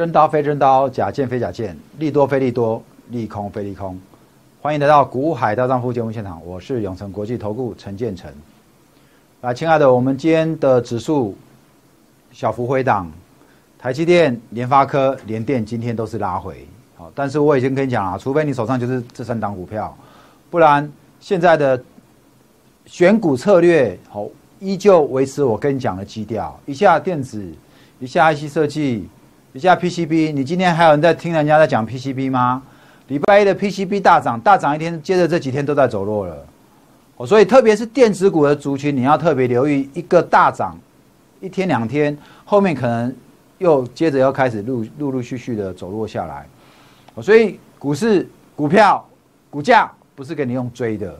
真刀非真刀，假剑非假剑，利多非利多，利空非利空。欢迎来到股海大丈夫节目现场，我是永成国际投顾陈建成。啊，亲爱的，我们今天的指数小幅回档，台积电、联发科、联电今天都是拉回。好，但是我已经跟你讲了，除非你手上就是这三档股票，不然现在的选股策略好，依旧维持我跟你讲的基调，一下电子。一下 IC 设计，一下 PCB，你今天还有人在听人家在讲 PCB 吗？礼拜一的 PCB 大涨，大涨一天，接着这几天都在走弱了。哦，所以特别是电子股的族群，你要特别留意一个大涨，一天两天，后面可能又接着要开始陆陆陆续续的走弱下来。哦，所以股市股票股价不是给你用追的，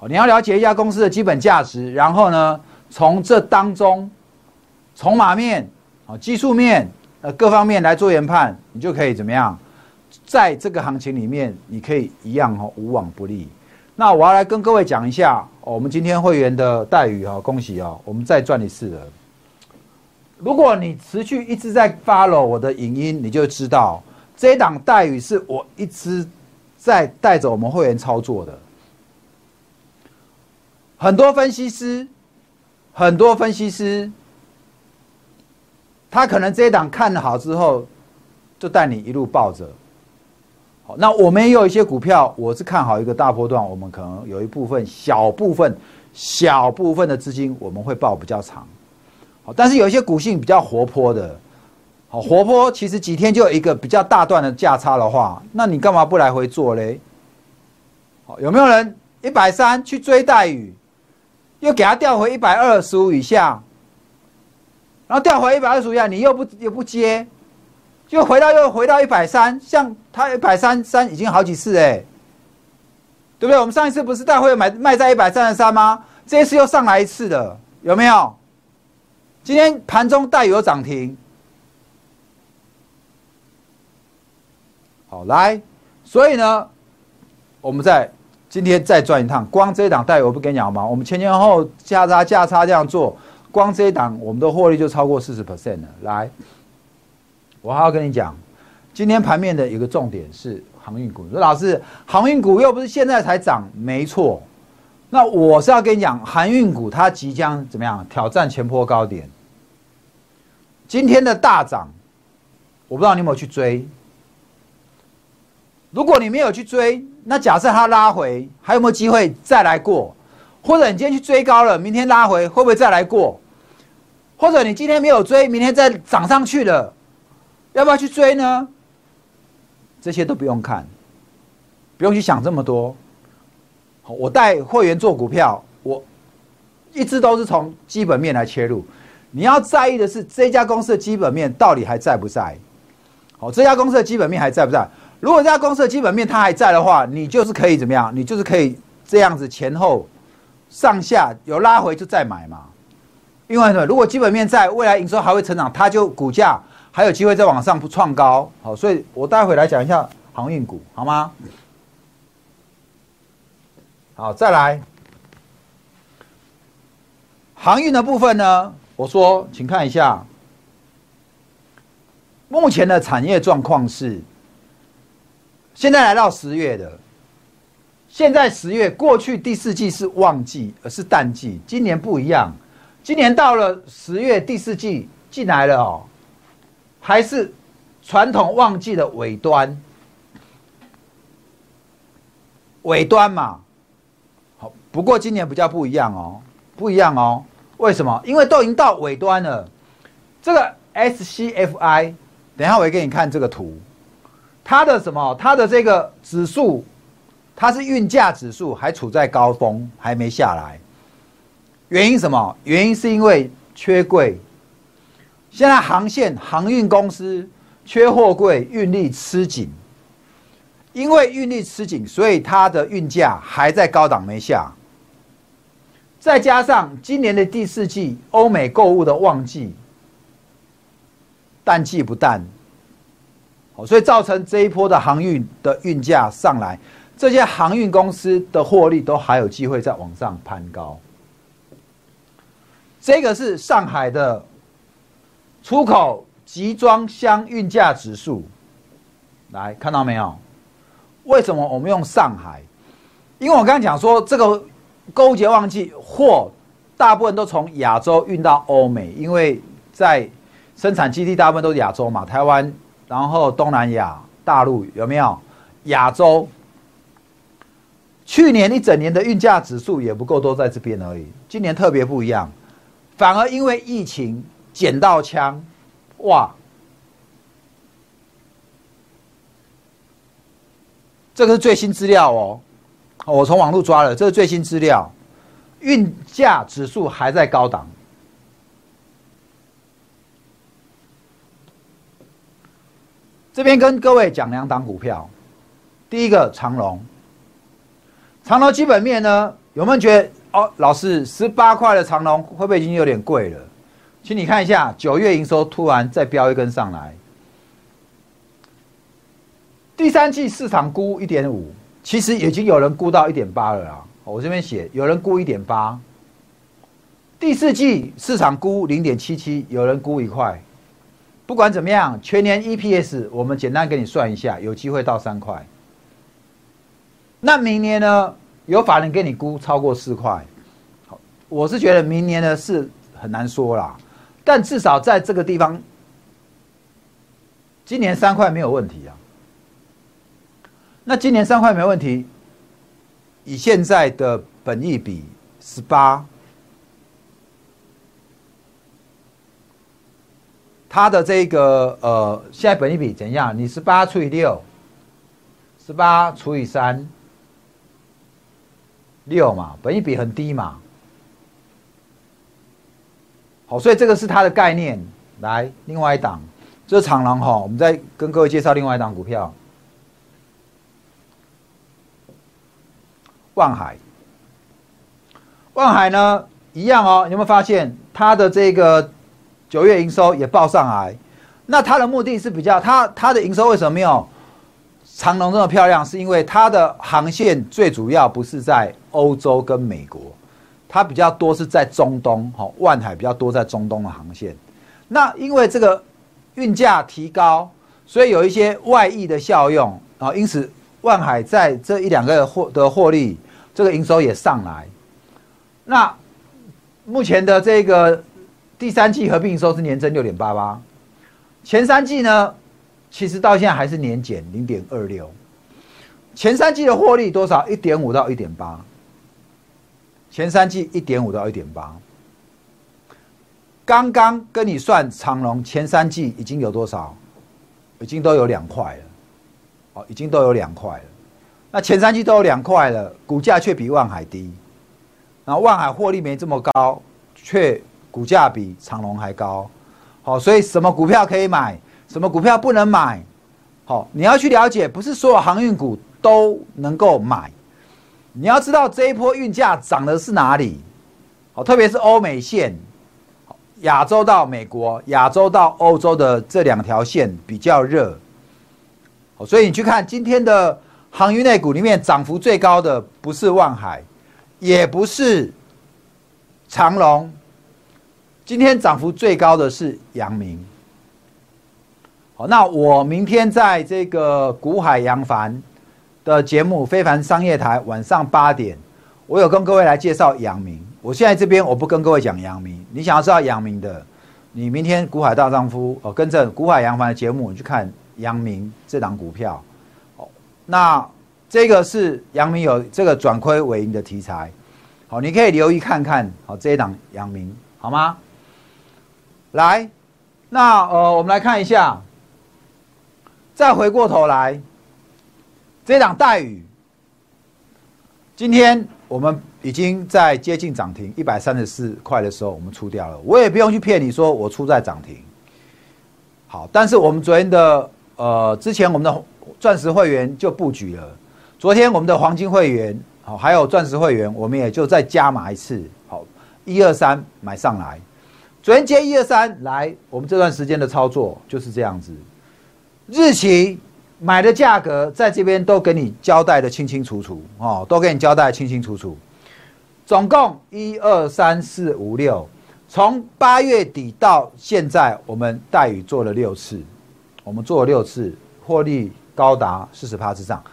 哦，你要了解一家公司的基本价值，然后呢，从这当中筹码面。技术面，呃，各方面来做研判，你就可以怎么样？在这个行情里面，你可以一样哈，无往不利。那我要来跟各位讲一下，我们今天会员的待遇哈，恭喜啊，我们再赚一次了。如果你持续一直在 follow 我的影音，你就知道这一档待遇是我一直在带着我们会员操作的。很多分析师，很多分析师。他可能这一档看好之后，就带你一路抱着。好，那我们也有一些股票，我是看好一个大波段，我们可能有一部分小部分小部分的资金我们会抱比较长。好，但是有一些股性比较活泼的，好活泼，其实几天就有一个比较大段的价差的话，那你干嘛不来回做嘞？好，有没有人一百三去追待遇，又给他调回一百二十五以下？然后调回一百二十五下，你又不又不接，就回到又回到一百三，像它一百三三已经好几次哎，对不对？我们上一次不是带会买卖在一百三十三吗？这一次又上来一次的，有没有？今天盘中带有涨停，好来，所以呢，我们在今天再转一趟，光这一档带我不跟你讲吗？我们前前后后价差价差这样做。光这一档，我们的获利就超过四十 percent 了。来，我还要跟你讲，今天盘面的一个重点是航运股。说老师，航运股又不是现在才涨，没错。那我是要跟你讲，航运股它即将怎么样挑战前坡高点？今天的大涨，我不知道你有没有去追。如果你没有去追，那假设它拉回，还有没有机会再来过？或者你今天去追高了，明天拉回，会不会再来过？或者你今天没有追，明天再涨上去了，要不要去追呢？这些都不用看，不用去想这么多。我带会员做股票，我一直都是从基本面来切入。你要在意的是这家公司的基本面到底还在不在？好，这家公司的基本面还在不在？如果这家公司的基本面它还在的话，你就是可以怎么样？你就是可以这样子前后上下有拉回就再买嘛。另外呢，如果基本面在未来营收还会成长，它就股价还有机会再往上不创高。好，所以我待会来讲一下航运股，好吗？好，再来航运的部分呢，我说，请看一下目前的产业状况是，现在来到十月的，现在十月过去第四季是旺季，而是淡季，今年不一样。今年到了十月第四季进来了哦，还是传统旺季的尾端，尾端嘛，好，不过今年比较不一样哦，不一样哦，为什么？因为都已经到尾端了。这个 SCFI，等一下我给你看这个图，它的什么？它的这个指数，它是运价指数，还处在高峰，还没下来。原因什么？原因是因为缺柜，现在航线航运公司缺货柜，运力吃紧。因为运力吃紧，所以它的运价还在高档没下。再加上今年的第四季欧美购物的旺季，淡季不淡，好，所以造成这一波的航运的运价上来，这些航运公司的获利都还有机会再往上攀高。这个是上海的出口集装箱运价指数，来看到没有？为什么我们用上海？因为我刚刚讲说，这个购物节旺季货大部分都从亚洲运到欧美，因为在生产基地大部分都是亚洲嘛，台湾，然后东南亚、大陆有没有？亚洲去年一整年的运价指数也不够多，在这边而已。今年特别不一样，反而因为疫情捡到枪，哇！这个是最新资料哦，我从网络抓了，这是最新资料，运价指数还在高档。这边跟各位讲两档股票，第一个长隆，长隆基本面呢，有没有觉得哦，老师十八块的长隆会不会已经有点贵了？请你看一下九月营收突然再飙一根上来。第三季市场估一点五，其实已经有人估到一点八了啦。我这边写有人估一点八。第四季市场估零点七七，有人估一块。不管怎么样，全年 EPS 我们简单给你算一下，有机会到三块。那明年呢？有法人给你估超过四块。好，我是觉得明年呢是很难说啦，但至少在这个地方，今年三块没有问题啊。那今年三块没问题，以现在的本益比十八，它的这个呃，现在本益比怎样？你十八除以六，十八除以三，六嘛，本益比很低嘛。好，所以这个是它的概念。来，另外一档，这是长廊哈，我们再跟各位介绍另外一档股票。万海，万海呢一样哦，有没有发现它的这个九月营收也报上来？那它的目的是比较，它它的营收为什么没有长隆这么漂亮？是因为它的航线最主要不是在欧洲跟美国，它比较多是在中东。哈，万海比较多在中东的航线。那因为这个运价提高，所以有一些外溢的效用啊，因此。万海在这一两个获的获利，这个营收也上来。那目前的这个第三季合并营收是年增六点八八，前三季呢，其实到现在还是年减零点二六。前三季的获利多少？一点五到一点八。前三季一点五到一点八。刚刚跟你算长隆前三季已经有多少？已经都有两块了。哦，已经都有两块了，那前三季都有两块了，股价却比万海低，然后万海获利没这么高，却股价比长隆还高，好，所以什么股票可以买，什么股票不能买，好，你要去了解，不是所有航运股都能够买，你要知道这一波运价涨的是哪里，好，特别是欧美线，亚洲到美国，亚洲到欧洲的这两条线比较热。好所以你去看今天的航运类股里面，涨幅最高的不是万海，也不是长隆，今天涨幅最高的是阳明。好，那我明天在这个股海扬帆的节目《非凡商业台》晚上八点，我有跟各位来介绍阳明。我现在这边我不跟各位讲阳明，你想要知道阳明的，你明天股海大丈夫哦，跟着股海扬帆的节目你去看。阳明这档股票，哦，那这个是阳明有这个转亏为盈的题材，好，你可以留意看看，好这一档阳明好吗？来，那呃，我们来看一下，再回过头来，这档待遇，今天我们已经在接近涨停一百三十四块的时候，我们出掉了，我也不用去骗你说我出在涨停，好，但是我们昨天的。呃，之前我们的钻石会员就布局了，昨天我们的黄金会员，好，还有钻石会员，我们也就再加码一次，好，一二三买上来，昨天接一二三来，我们这段时间的操作就是这样子，日期买的价格在这边都给你交代的清清楚楚，哦，都给你交代清清楚楚，总共一二三四五六，从八月底到现在，我们待遇做了六次，我们做了六次，获利高达四十趴之上。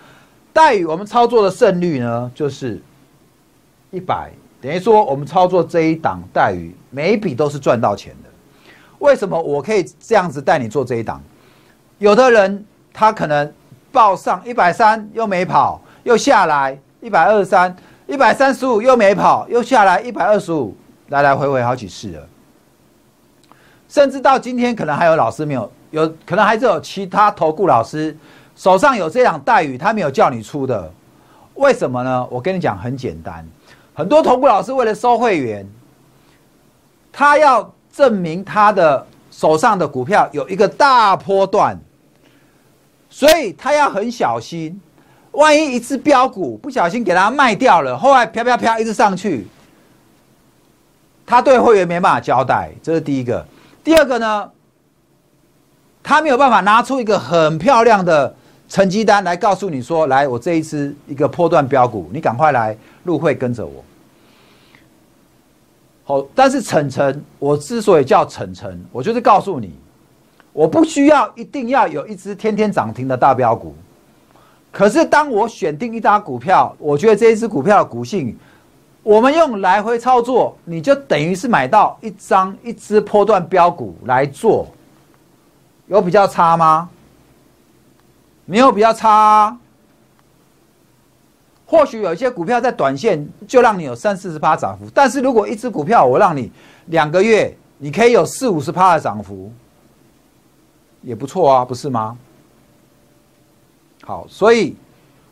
待遇我们操作的胜率呢，就是一百，等于说我们操作这一档待遇，每一笔都是赚到钱的。为什么我可以这样子带你做这一档？有的人他可能报上一百三又没跑，又下来一百二十三、一百三十五又没跑，又下来一百二十五，来来回回好几次了。甚至到今天，可能还有老师没有，有可能还是有其他投顾老师手上有这样待遇，他没有叫你出的，为什么呢？我跟你讲，很简单，很多投顾老师为了收会员，他要证明他的手上的股票有一个大波段。所以他要很小心，万一一次标股不小心给他卖掉了，后来飘飘飘一直上去，他对会员没办法交代，这是第一个。第二个呢，他没有办法拿出一个很漂亮的成绩单来告诉你说：“来，我这一次一个破断标股，你赶快来入会跟着我。”好，但是晨晨，我之所以叫晨晨，我就是告诉你。我不需要一定要有一只天天涨停的大标股，可是当我选定一张股票，我觉得这一只股票的股性，我们用来回操作，你就等于是买到一张一只波段标股来做，有比较差吗？没有比较差。或许有一些股票在短线就让你有三四十趴涨幅，但是如果一只股票我让你两个月，你可以有四五十趴的涨幅。也不错啊，不是吗？好，所以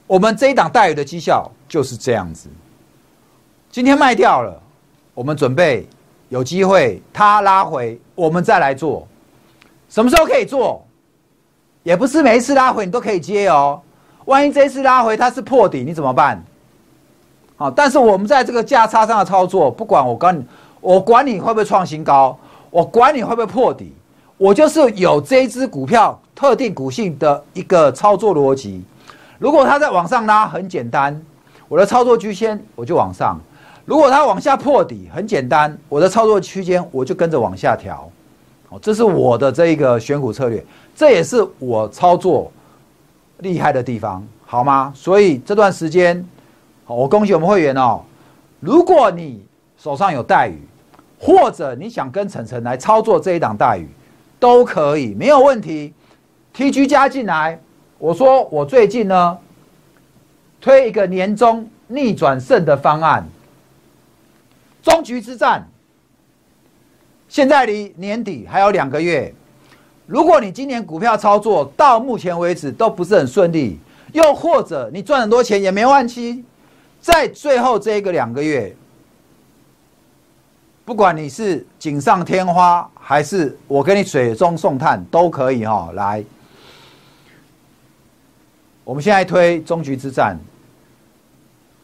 我们这一档待遇的绩效就是这样子。今天卖掉了，我们准备有机会它拉回，我们再来做。什么时候可以做？也不是每一次拉回你都可以接哦。万一这一次拉回它是破底，你怎么办？好，但是我们在这个价差上的操作，不管我管你，我管你会不会创新高，我管你会不会破底。我就是有这一只股票特定股性的一个操作逻辑，如果它在往上拉，很简单，我的操作区间我就往上；如果它往下破底，很简单，我的操作区间我就跟着往下调。哦，这是我的这一个选股策略，这也是我操作厉害的地方，好吗？所以这段时间，我恭喜我们会员哦，如果你手上有待遇，或者你想跟晨晨来操作这一档待遇。都可以，没有问题。T G 加进来，我说我最近呢推一个年终逆转胜的方案，终局之战。现在离年底还有两个月，如果你今年股票操作到目前为止都不是很顺利，又或者你赚很多钱也没换期，在最后这一个两个月。不管你是锦上添花，还是我给你水中送炭，都可以哈。来，我们现在推终局之战，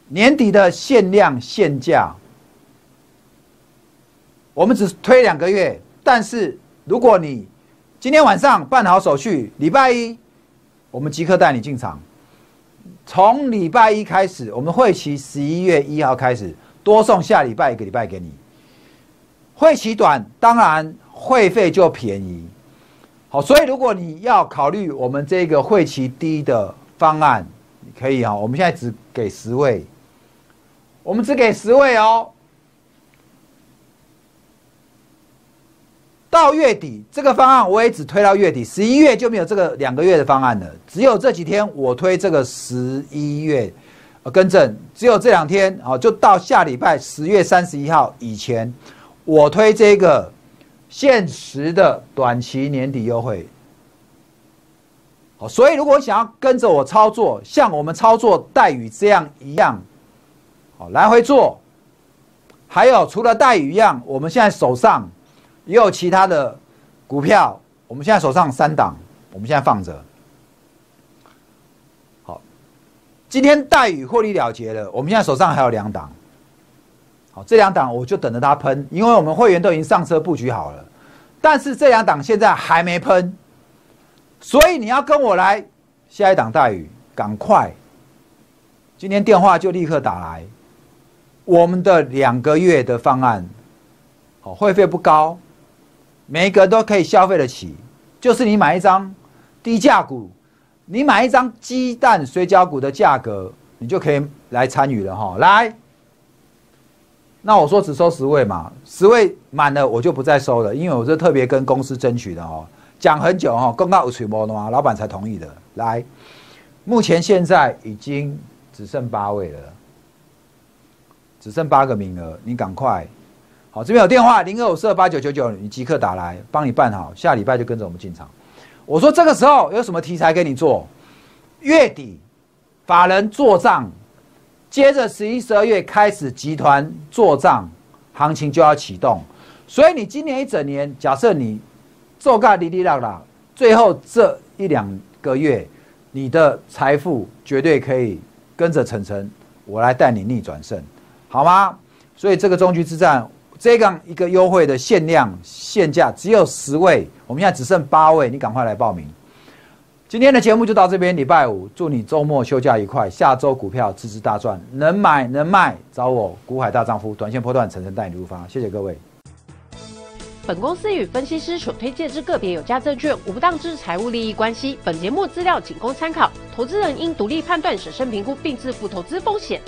年底的限量限价，我们只推两个月。但是如果你今天晚上办好手续，礼拜一我们即刻带你进场。从礼拜一开始，我们会期十一月一号开始，多送下礼拜一个礼拜给你。会期短，当然会费就便宜。好，所以如果你要考虑我们这个会期低的方案，可以啊。我们现在只给十位，我们只给十位哦。到月底这个方案我也只推到月底，十一月就没有这个两个月的方案了。只有这几天我推这个十一月，呃，更正，只有这两天啊，就到下礼拜十月三十一号以前。我推这个限时的短期年底优惠，好，所以如果想要跟着我操作，像我们操作待遇这样一样，好来回做，还有除了待遇一样，我们现在手上也有其他的股票，我们现在手上三档，我们现在放着，好，今天待遇获利了结了，我们现在手上还有两档。好，这两档我就等着它喷，因为我们会员都已经上车布局好了，但是这两档现在还没喷，所以你要跟我来下一档待遇，赶快，今天电话就立刻打来，我们的两个月的方案，哦，会费不高，每一个都可以消费得起，就是你买一张低价股，你买一张鸡蛋水饺股的价格，你就可以来参与了哈。来，那我说只收十位嘛，十位满了我就不再收了，因为我是特别跟公司争取的哦，讲很久哦，公告有吹波的嘛，老板才同意的。来，目前现在已经只剩八位了。只剩八个名额，你赶快！好，这边有电话零二五四二八九九九，你即刻打来，帮你办好，下礼拜就跟着我们进场。我说这个时候有什么题材给你做？月底法人做账，接着十一、十二月开始集团做账，行情就要启动。所以你今年一整年，假设你做干哩哩啦啦，最后这一两个月，你的财富绝对可以跟着晨晨，我来带你逆转胜。好吗？所以这个中局之战，这样一个优惠的限量限价只有十位，我们现在只剩八位，你赶快来报名。今天的节目就到这边，礼拜五，祝你周末休假愉快，下周股票支支大赚，能买能卖找我股海大丈夫，短线波段层层带你入发，谢谢各位。本公司与分析师所推荐之个别有价证券无不当之财务利益关系，本节目资料仅供参考，投资人应独立判断、审慎评估并自负投资风险。